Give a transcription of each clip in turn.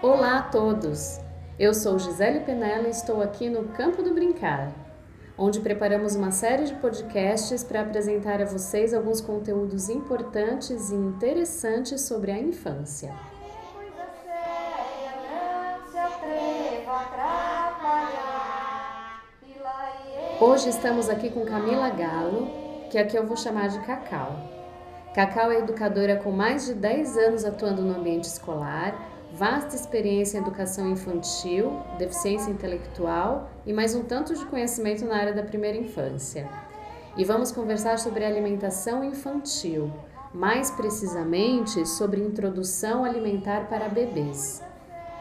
Olá a todos! Eu sou Gisele Penella e estou aqui no Campo do Brincar, onde preparamos uma série de podcasts para apresentar a vocês alguns conteúdos importantes e interessantes sobre a infância. Hoje estamos aqui com Camila Galo, que aqui eu vou chamar de Cacau. Cacau é educadora com mais de 10 anos atuando no ambiente escolar, vasta experiência em educação infantil, deficiência intelectual e mais um tanto de conhecimento na área da primeira infância. E vamos conversar sobre alimentação infantil, mais precisamente sobre introdução alimentar para bebês.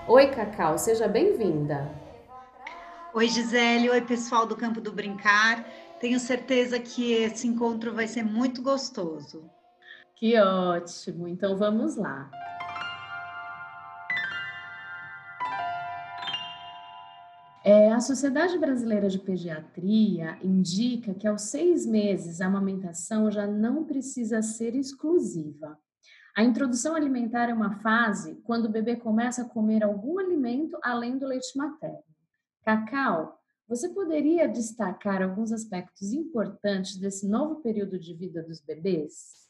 Oi, Cacau, seja bem-vinda. Oi, Gisele. Oi, pessoal do Campo do Brincar. Tenho certeza que esse encontro vai ser muito gostoso. Que ótimo! Então vamos lá. É, a Sociedade Brasileira de Pediatria indica que aos seis meses a amamentação já não precisa ser exclusiva. A introdução alimentar é uma fase quando o bebê começa a comer algum alimento além do leite materno. Cacau, você poderia destacar alguns aspectos importantes desse novo período de vida dos bebês?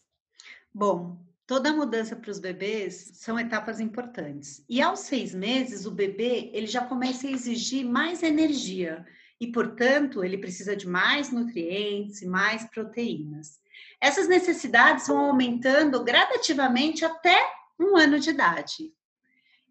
Bom, toda mudança para os bebês são etapas importantes. E aos seis meses, o bebê ele já começa a exigir mais energia e, portanto, ele precisa de mais nutrientes e mais proteínas. Essas necessidades vão aumentando gradativamente até um ano de idade.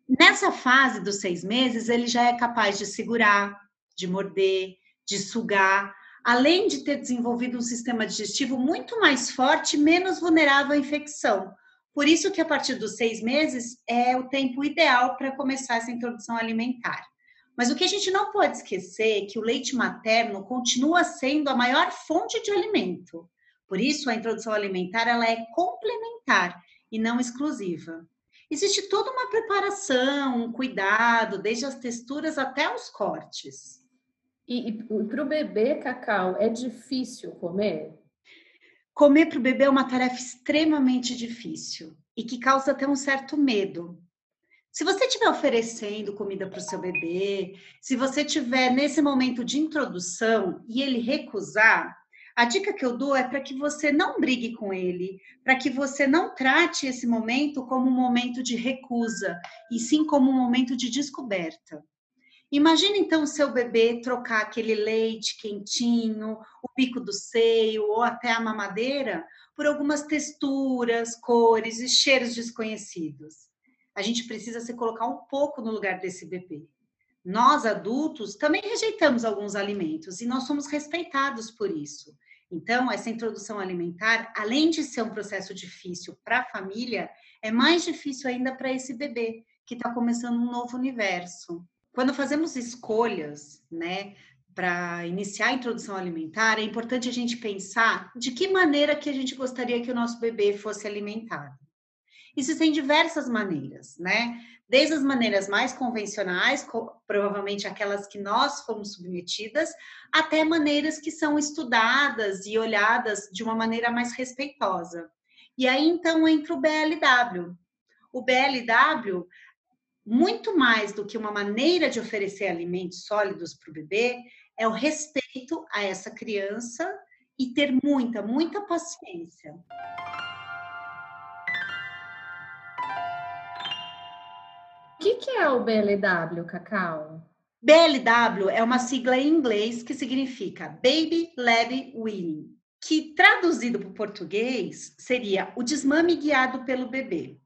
Nessa fase dos seis meses, ele já é capaz de segurar, de morder, de sugar, além de ter desenvolvido um sistema digestivo muito mais forte, menos vulnerável à infecção. Por isso que a partir dos seis meses é o tempo ideal para começar essa introdução alimentar. Mas o que a gente não pode esquecer é que o leite materno continua sendo a maior fonte de alimento. Por isso, a introdução alimentar ela é complementar e não exclusiva. Existe toda uma preparação, um cuidado, desde as texturas até os cortes. E, e para o bebê, Cacau, é difícil comer? Comer para o bebê é uma tarefa extremamente difícil e que causa até um certo medo. Se você estiver oferecendo comida para o seu bebê, se você estiver nesse momento de introdução e ele recusar, a dica que eu dou é para que você não brigue com ele, para que você não trate esse momento como um momento de recusa, e sim como um momento de descoberta. Imagina então o seu bebê trocar aquele leite quentinho, o bico do seio ou até a mamadeira por algumas texturas, cores e cheiros desconhecidos. A gente precisa se colocar um pouco no lugar desse bebê. Nós adultos também rejeitamos alguns alimentos e nós somos respeitados por isso. Então, essa introdução alimentar, além de ser um processo difícil para a família, é mais difícil ainda para esse bebê que está começando um novo universo. Quando fazemos escolhas, né, para iniciar a introdução alimentar, é importante a gente pensar de que maneira que a gente gostaria que o nosso bebê fosse alimentado. Existem diversas maneiras, né? Desde as maneiras mais convencionais, provavelmente aquelas que nós fomos submetidas, até maneiras que são estudadas e olhadas de uma maneira mais respeitosa. E aí então entra o BLW. O BLW muito mais do que uma maneira de oferecer alimentos sólidos para o bebê, é o respeito a essa criança e ter muita, muita paciência. O que, que é o BLW, Cacau? BLW é uma sigla em inglês que significa Baby Led Weaning, que traduzido para o português seria o desmame guiado pelo bebê.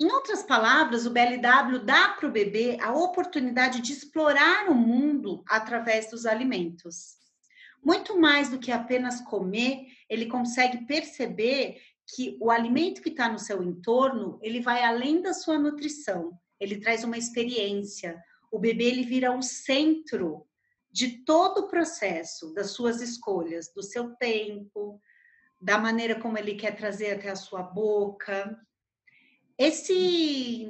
Em outras palavras, o BLW dá para o bebê a oportunidade de explorar o mundo através dos alimentos. Muito mais do que apenas comer, ele consegue perceber que o alimento que está no seu entorno, ele vai além da sua nutrição, ele traz uma experiência. O bebê ele vira o centro de todo o processo, das suas escolhas, do seu tempo, da maneira como ele quer trazer até a sua boca esse,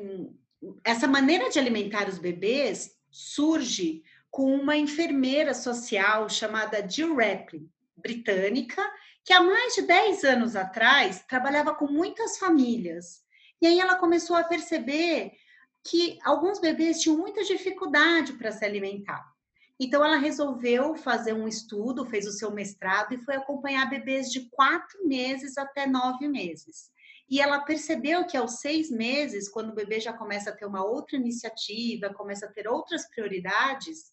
essa maneira de alimentar os bebês surge com uma enfermeira social chamada Jill Rapley, britânica, que há mais de 10 anos atrás trabalhava com muitas famílias. E aí ela começou a perceber que alguns bebês tinham muita dificuldade para se alimentar. Então, ela resolveu fazer um estudo, fez o seu mestrado e foi acompanhar bebês de quatro meses até nove meses. E ela percebeu que aos seis meses, quando o bebê já começa a ter uma outra iniciativa, começa a ter outras prioridades,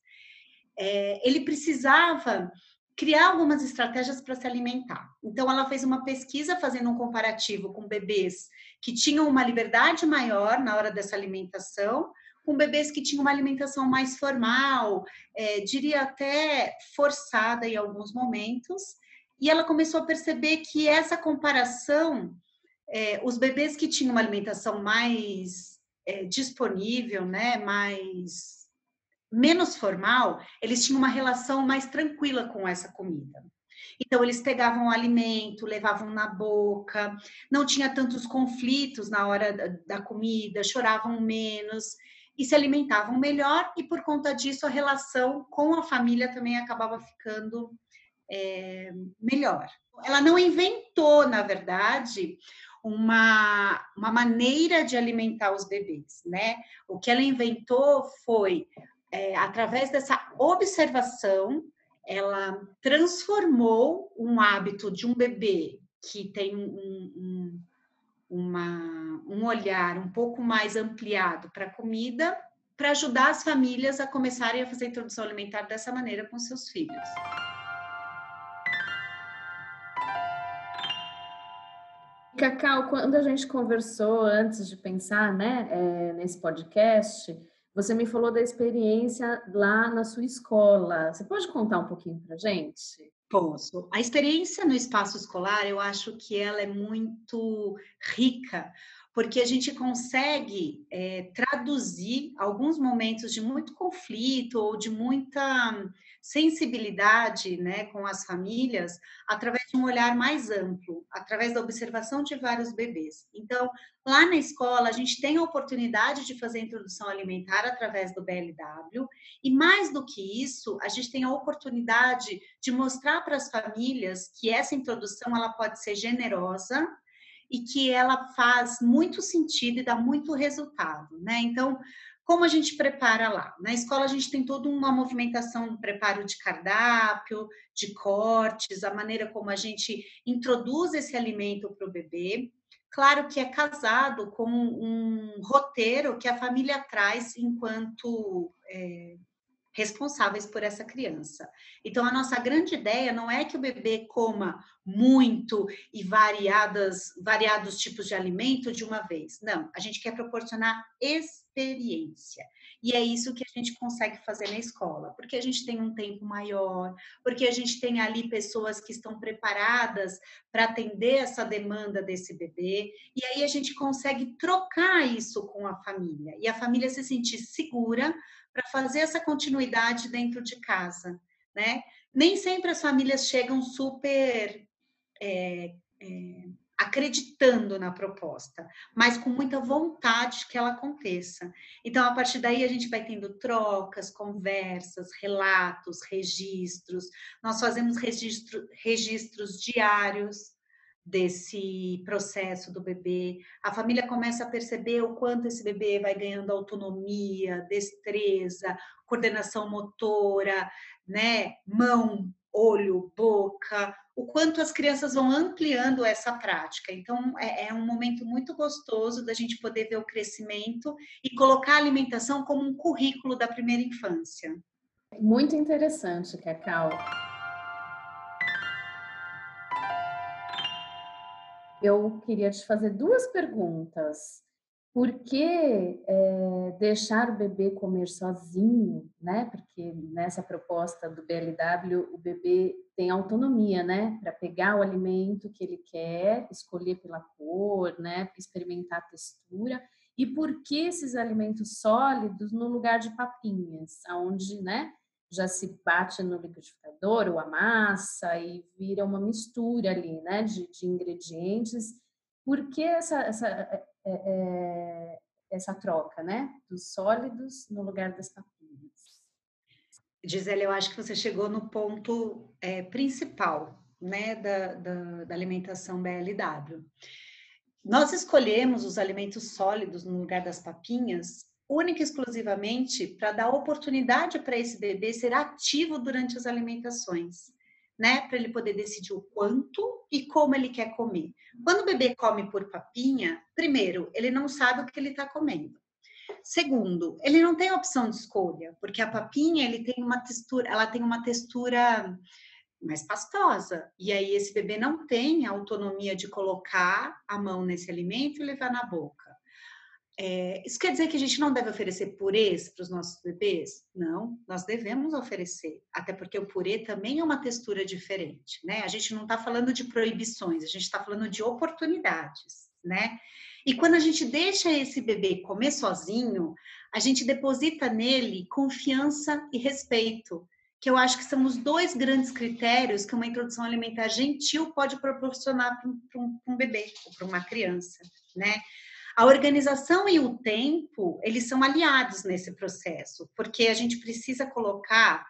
é, ele precisava criar algumas estratégias para se alimentar. Então, ela fez uma pesquisa fazendo um comparativo com bebês que tinham uma liberdade maior na hora dessa alimentação, com bebês que tinham uma alimentação mais formal, é, diria até forçada em alguns momentos. E ela começou a perceber que essa comparação, é, os bebês que tinham uma alimentação mais é, disponível, né, mais menos formal, eles tinham uma relação mais tranquila com essa comida. Então, eles pegavam o alimento, levavam na boca, não tinha tantos conflitos na hora da, da comida, choravam menos e se alimentavam melhor, e por conta disso, a relação com a família também acabava ficando é, melhor. Ela não inventou, na verdade, uma, uma maneira de alimentar os bebês, né? O que ela inventou foi é, através dessa observação, ela transformou um hábito de um bebê que tem um, um, uma, um olhar um pouco mais ampliado para a comida, para ajudar as famílias a começarem a fazer a introdução alimentar dessa maneira com seus filhos. Cacau, quando a gente conversou antes de pensar né, é, nesse podcast, você me falou da experiência lá na sua escola. Você pode contar um pouquinho para gente? Posso. A experiência no espaço escolar, eu acho que ela é muito rica, porque a gente consegue é, traduzir alguns momentos de muito conflito ou de muita sensibilidade né, com as famílias através de um olhar mais amplo, através da observação de vários bebês. Então, lá na escola, a gente tem a oportunidade de fazer introdução alimentar através do BLW, e mais do que isso, a gente tem a oportunidade de mostrar para as famílias que essa introdução ela pode ser generosa e que ela faz muito sentido e dá muito resultado, né? Então, como a gente prepara lá? Na escola a gente tem toda uma movimentação do preparo de cardápio, de cortes, a maneira como a gente introduz esse alimento para o bebê. Claro que é casado com um roteiro que a família traz enquanto é, responsáveis por essa criança. Então, a nossa grande ideia não é que o bebê coma muito e variadas, variados tipos de alimento de uma vez. Não, a gente quer proporcionar experiência. E é isso que a gente consegue fazer na escola, porque a gente tem um tempo maior, porque a gente tem ali pessoas que estão preparadas para atender essa demanda desse bebê, e aí a gente consegue trocar isso com a família, e a família se sentir segura para fazer essa continuidade dentro de casa, né? Nem sempre as famílias chegam super é, é, acreditando na proposta, mas com muita vontade que ela aconteça. Então, a partir daí, a gente vai tendo trocas, conversas, relatos, registros. Nós fazemos registro, registros diários desse processo do bebê. A família começa a perceber o quanto esse bebê vai ganhando autonomia, destreza, coordenação motora, né, mão, olho, boca, o quanto as crianças vão ampliando essa prática. Então, é, é, um momento muito gostoso da gente poder ver o crescimento e colocar a alimentação como um currículo da primeira infância. Muito interessante, Cacau. Eu queria te fazer duas perguntas. Por que é, deixar o bebê comer sozinho, né? Porque nessa proposta do BLW, o bebê tem autonomia, né? Para pegar o alimento que ele quer, escolher pela cor, né? Experimentar a textura. E por que esses alimentos sólidos no lugar de papinhas, aonde, né? Já se bate no liquidificador ou amassa e vira uma mistura ali, né, de, de ingredientes. Por que essa, essa, é, é, essa troca, né, dos sólidos no lugar das papinhas? Gisele, eu acho que você chegou no ponto é, principal, né, da, da, da alimentação BLW. Nós escolhemos os alimentos sólidos no lugar das papinhas única e exclusivamente para dar oportunidade para esse bebê ser ativo durante as alimentações, né? Para ele poder decidir o quanto e como ele quer comer. Quando o bebê come por papinha, primeiro, ele não sabe o que ele está comendo. Segundo, ele não tem opção de escolha, porque a papinha ele tem uma textura, ela tem uma textura mais pastosa. E aí esse bebê não tem a autonomia de colocar a mão nesse alimento e levar na boca. É, isso quer dizer que a gente não deve oferecer purês para os nossos bebês? Não, nós devemos oferecer, até porque o purê também é uma textura diferente, né? A gente não está falando de proibições, a gente está falando de oportunidades, né? E quando a gente deixa esse bebê comer sozinho, a gente deposita nele confiança e respeito, que eu acho que são os dois grandes critérios que uma introdução alimentar gentil pode proporcionar para um, um, bebê ou para uma criança, né? A organização e o tempo, eles são aliados nesse processo, porque a gente precisa colocar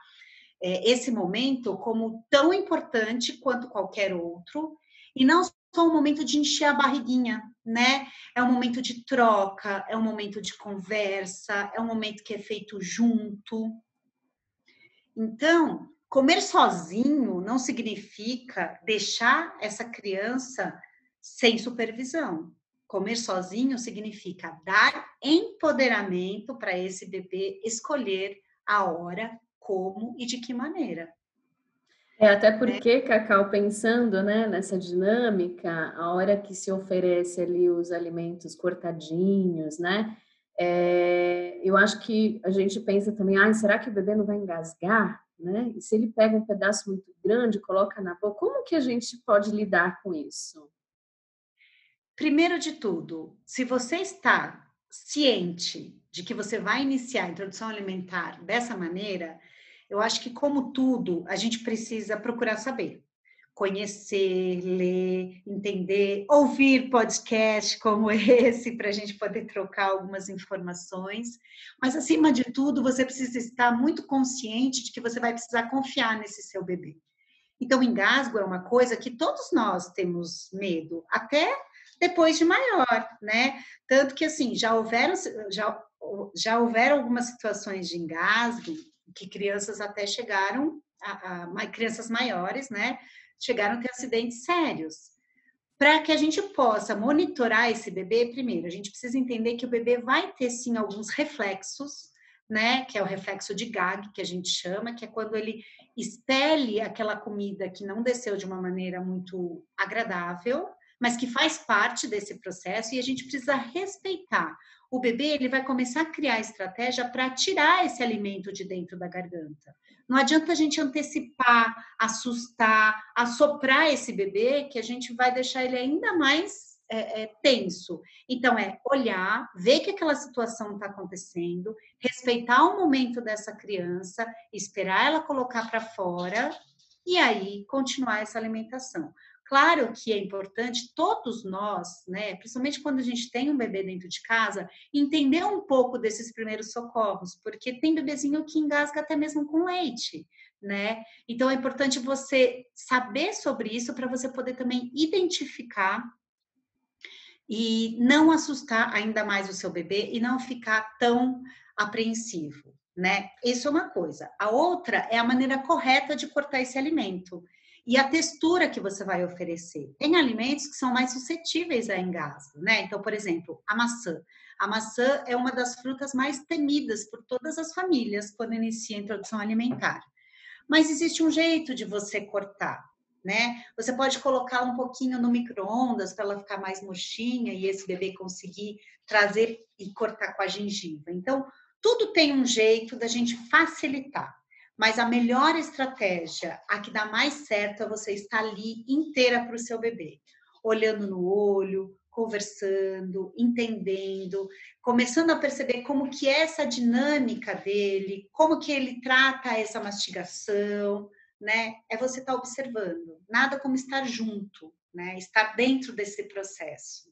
é, esse momento como tão importante quanto qualquer outro, e não só um momento de encher a barriguinha, né? É um momento de troca, é um momento de conversa, é um momento que é feito junto. Então, comer sozinho não significa deixar essa criança sem supervisão. Comer sozinho significa dar empoderamento para esse bebê escolher a hora, como e de que maneira. É, até né? porque, Cacau, pensando né, nessa dinâmica, a hora que se oferece ali os alimentos cortadinhos, né? É, eu acho que a gente pensa também, ah, será que o bebê não vai engasgar? Né? E se ele pega um pedaço muito grande, coloca na boca, como que a gente pode lidar com isso? Primeiro de tudo, se você está ciente de que você vai iniciar a introdução alimentar dessa maneira, eu acho que, como tudo, a gente precisa procurar saber. Conhecer, ler, entender, ouvir podcast como esse, para a gente poder trocar algumas informações. Mas, acima de tudo, você precisa estar muito consciente de que você vai precisar confiar nesse seu bebê. Então, engasgo é uma coisa que todos nós temos medo, até depois de maior, né? Tanto que, assim, já houveram, já, já houveram algumas situações de engasgo que crianças até chegaram, a, a, crianças maiores, né? Chegaram a ter acidentes sérios. Para que a gente possa monitorar esse bebê, primeiro, a gente precisa entender que o bebê vai ter sim alguns reflexos, né? Que é o reflexo de gag, que a gente chama, que é quando ele expele aquela comida que não desceu de uma maneira muito agradável, mas que faz parte desse processo e a gente precisa respeitar. O bebê ele vai começar a criar estratégia para tirar esse alimento de dentro da garganta. Não adianta a gente antecipar, assustar, assoprar esse bebê, que a gente vai deixar ele ainda mais é, é, tenso. Então, é olhar, ver que aquela situação está acontecendo, respeitar o momento dessa criança, esperar ela colocar para fora e aí continuar essa alimentação. Claro que é importante todos nós, né, principalmente quando a gente tem um bebê dentro de casa, entender um pouco desses primeiros socorros, porque tem bebezinho que engasga até mesmo com leite, né? Então é importante você saber sobre isso para você poder também identificar e não assustar ainda mais o seu bebê e não ficar tão apreensivo, né? Isso é uma coisa. A outra é a maneira correta de cortar esse alimento e a textura que você vai oferecer. Tem alimentos que são mais suscetíveis a engasgo, né? Então, por exemplo, a maçã. A maçã é uma das frutas mais temidas por todas as famílias quando inicia a introdução alimentar. Mas existe um jeito de você cortar, né? Você pode colocar um pouquinho no micro-ondas para ela ficar mais murchinha e esse bebê conseguir trazer e cortar com a gengiva. Então, tudo tem um jeito da gente facilitar. Mas a melhor estratégia, a que dá mais certo, é você estar ali inteira para o seu bebê, olhando no olho, conversando, entendendo, começando a perceber como que é essa dinâmica dele, como que ele trata essa mastigação, né? É você estar observando. Nada como estar junto, né? Estar dentro desse processo.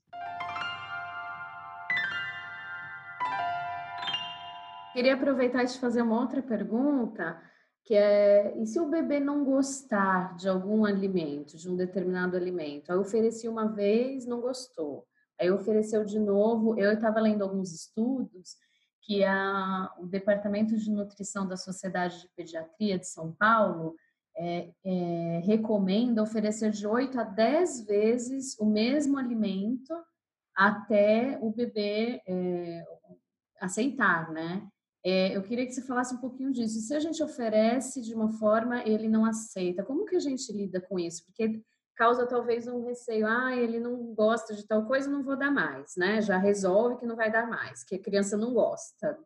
Queria aproveitar e te fazer uma outra pergunta que é, e se o bebê não gostar de algum alimento, de um determinado alimento? Aí ofereci uma vez, não gostou. Aí ofereceu de novo. Eu estava lendo alguns estudos que a, o Departamento de Nutrição da Sociedade de Pediatria de São Paulo é, é, recomenda oferecer de 8 a 10 vezes o mesmo alimento até o bebê é, aceitar, né? É, eu queria que você falasse um pouquinho disso. Se a gente oferece de uma forma, ele não aceita, como que a gente lida com isso? Porque causa talvez um receio, ah, ele não gosta de tal coisa, não vou dar mais, né? Já resolve que não vai dar mais, que a criança não gosta.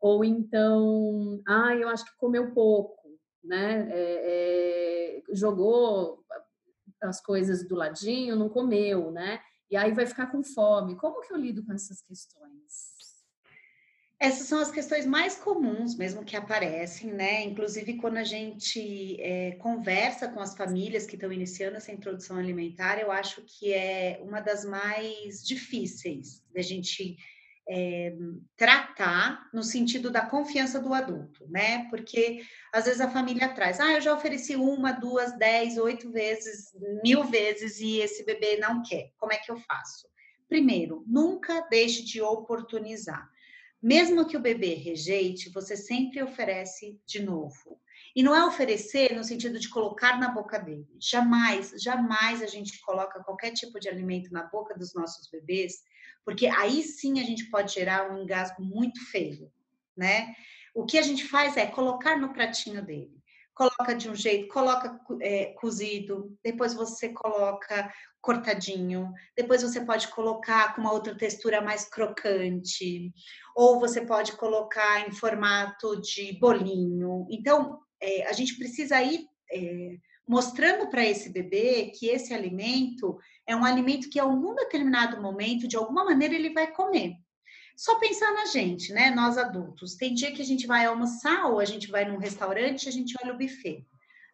Ou então, ah, eu acho que comeu pouco, né? É, é, jogou as coisas do ladinho, não comeu, né? E aí vai ficar com fome. Como que eu lido com essas questões? Essas são as questões mais comuns mesmo que aparecem, né? Inclusive quando a gente é, conversa com as famílias que estão iniciando essa introdução alimentar, eu acho que é uma das mais difíceis da gente é, tratar no sentido da confiança do adulto, né? Porque às vezes a família traz, ah, eu já ofereci uma, duas, dez, oito vezes, mil vezes e esse bebê não quer. Como é que eu faço? Primeiro, nunca deixe de oportunizar. Mesmo que o bebê rejeite, você sempre oferece de novo. E não é oferecer no sentido de colocar na boca dele. Jamais, jamais a gente coloca qualquer tipo de alimento na boca dos nossos bebês, porque aí sim a gente pode gerar um engasgo muito feio, né? O que a gente faz é colocar no pratinho dele coloca de um jeito, coloca é, cozido, depois você coloca cortadinho, depois você pode colocar com uma outra textura mais crocante, ou você pode colocar em formato de bolinho. Então, é, a gente precisa ir é, mostrando para esse bebê que esse alimento é um alimento que, em algum determinado momento, de alguma maneira, ele vai comer. Só pensar na gente, né? Nós adultos. Tem dia que a gente vai almoçar ou a gente vai num restaurante e a gente olha o buffet.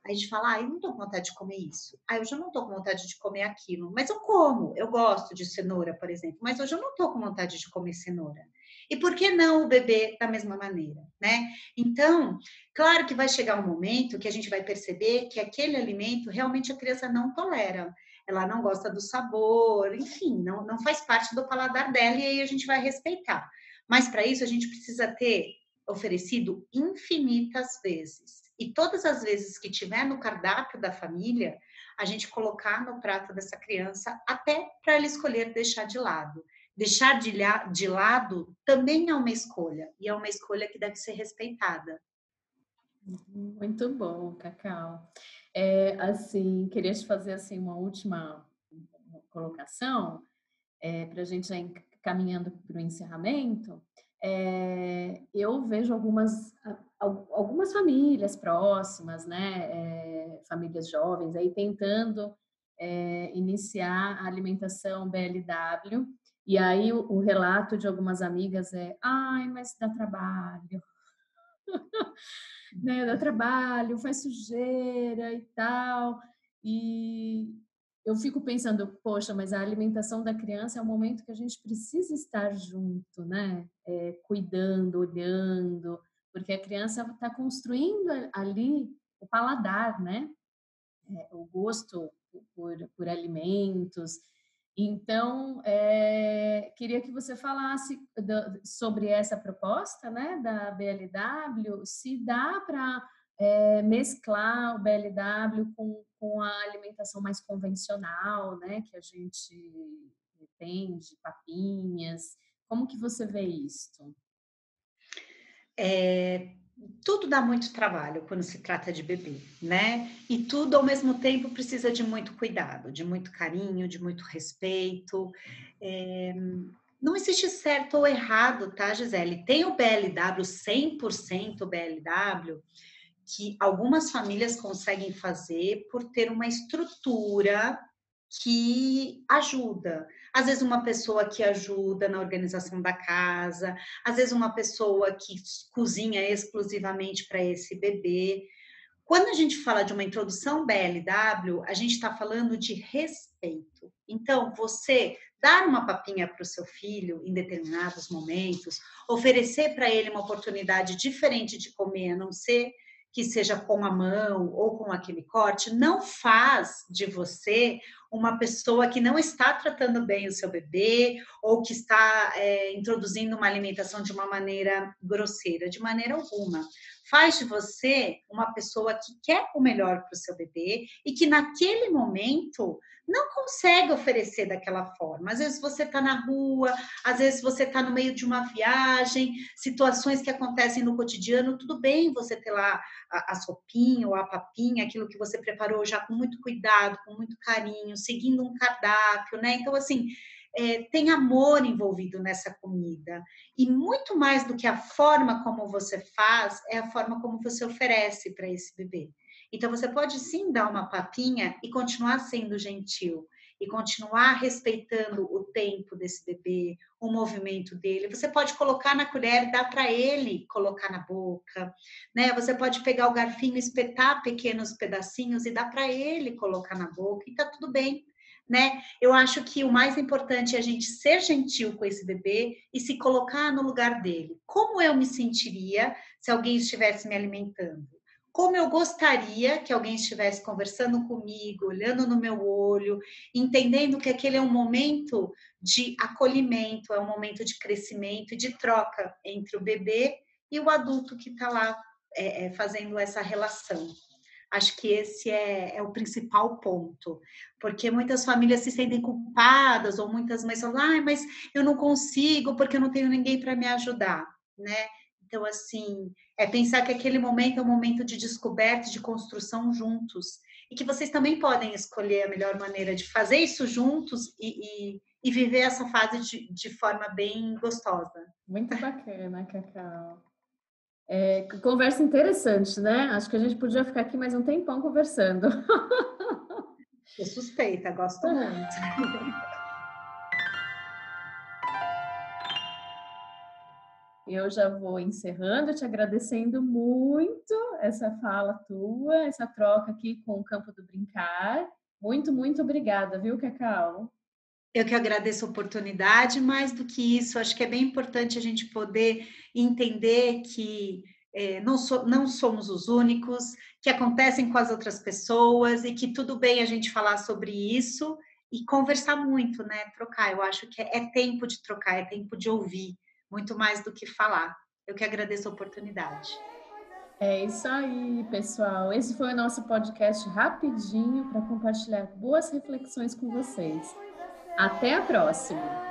Aí a gente fala, ah, eu não tô com vontade de comer isso. Ah, eu já não tô com vontade de comer aquilo. Mas eu como, eu gosto de cenoura, por exemplo. Mas hoje eu não tô com vontade de comer cenoura. E por que não o bebê da mesma maneira, né? Então, claro que vai chegar um momento que a gente vai perceber que aquele alimento realmente a criança não tolera ela não gosta do sabor, enfim, não, não faz parte do paladar dela e aí a gente vai respeitar. Mas para isso a gente precisa ter oferecido infinitas vezes. E todas as vezes que tiver no cardápio da família, a gente colocar no prato dessa criança até para ela escolher deixar de lado. Deixar de, de lado também é uma escolha, e é uma escolha que deve ser respeitada. Muito bom, Cacau. É, assim, queria te fazer assim uma última colocação é, para a gente já caminhando para o encerramento. É, eu vejo algumas algumas famílias próximas, né, é, famílias jovens aí tentando iniciar a alimentação BLW e aí o, o relato de algumas amigas é, ai, mas dá trabalho. né, dá trabalho, faz sujeira e tal. E eu fico pensando, poxa, mas a alimentação da criança é um momento que a gente precisa estar junto, né? É, cuidando, olhando, porque a criança está construindo ali o paladar, né? É, o gosto por, por alimentos. Então, é, queria que você falasse do, sobre essa proposta né, da BLW, se dá para é, mesclar o BLW com, com a alimentação mais convencional, né, que a gente tem de papinhas. Como que você vê isso? É, tudo dá muito trabalho quando se trata de bebê, né? E tudo ao mesmo tempo precisa de muito cuidado, de muito carinho, de muito respeito. É... Não existe certo ou errado, tá, Gisele? Tem o BLW, 100% BLW, que algumas famílias conseguem fazer por ter uma estrutura que ajuda. Às vezes, uma pessoa que ajuda na organização da casa, às vezes, uma pessoa que cozinha exclusivamente para esse bebê. Quando a gente fala de uma introdução BLW, a gente está falando de respeito. Então, você dar uma papinha para o seu filho em determinados momentos, oferecer para ele uma oportunidade diferente de comer, a não ser que seja com a mão ou com aquele corte, não faz de você uma pessoa que não está tratando bem o seu bebê ou que está é, introduzindo uma alimentação de uma maneira grosseira, de maneira alguma. Faz de você uma pessoa que quer o melhor para o seu bebê e que naquele momento não consegue oferecer daquela forma. Às vezes você está na rua, às vezes você está no meio de uma viagem, situações que acontecem no cotidiano, tudo bem você ter lá a, a sopinha ou a papinha, aquilo que você preparou já com muito cuidado, com muito carinho, seguindo um cardápio, né? Então, assim, é, tem amor envolvido nessa comida. E muito mais do que a forma como você faz, é a forma como você oferece para esse bebê. Então, você pode sim dar uma papinha e continuar sendo gentil, e continuar respeitando o tempo desse bebê, o movimento dele. Você pode colocar na colher e dar para ele colocar na boca, né? Você pode pegar o garfinho, espetar pequenos pedacinhos e dar para ele colocar na boca e tá tudo bem. Né? Eu acho que o mais importante é a gente ser gentil com esse bebê e se colocar no lugar dele. Como eu me sentiria se alguém estivesse me alimentando? como eu gostaria que alguém estivesse conversando comigo, olhando no meu olho, entendendo que aquele é um momento de acolhimento, é um momento de crescimento e de troca entre o bebê e o adulto que está lá é, é, fazendo essa relação. Acho que esse é, é, o principal ponto, porque muitas famílias se sentem culpadas, ou muitas mães falam, ah, mas eu não consigo porque eu não tenho ninguém para me ajudar, né? Então, assim, é pensar que aquele momento é um momento de descoberta, de construção juntos. E que vocês também podem escolher a melhor maneira de fazer isso juntos e, e, e viver essa fase de, de, forma bem gostosa. Muito bacana, Cacau. É, conversa interessante, né? Acho que a gente podia ficar aqui mais um tempão conversando. Eu suspeita, gosto muito. Eu já vou encerrando, te agradecendo muito essa fala tua, essa troca aqui com o Campo do Brincar. Muito, muito obrigada, viu, Cacau? Eu que agradeço a oportunidade, mais do que isso, acho que é bem importante a gente poder entender que é, não, so, não somos os únicos, que acontecem com as outras pessoas e que tudo bem a gente falar sobre isso e conversar muito, né? Trocar. Eu acho que é, é tempo de trocar, é tempo de ouvir muito mais do que falar. Eu que agradeço a oportunidade. É isso aí, pessoal. Esse foi o nosso podcast rapidinho para compartilhar boas reflexões com vocês. Até a próxima!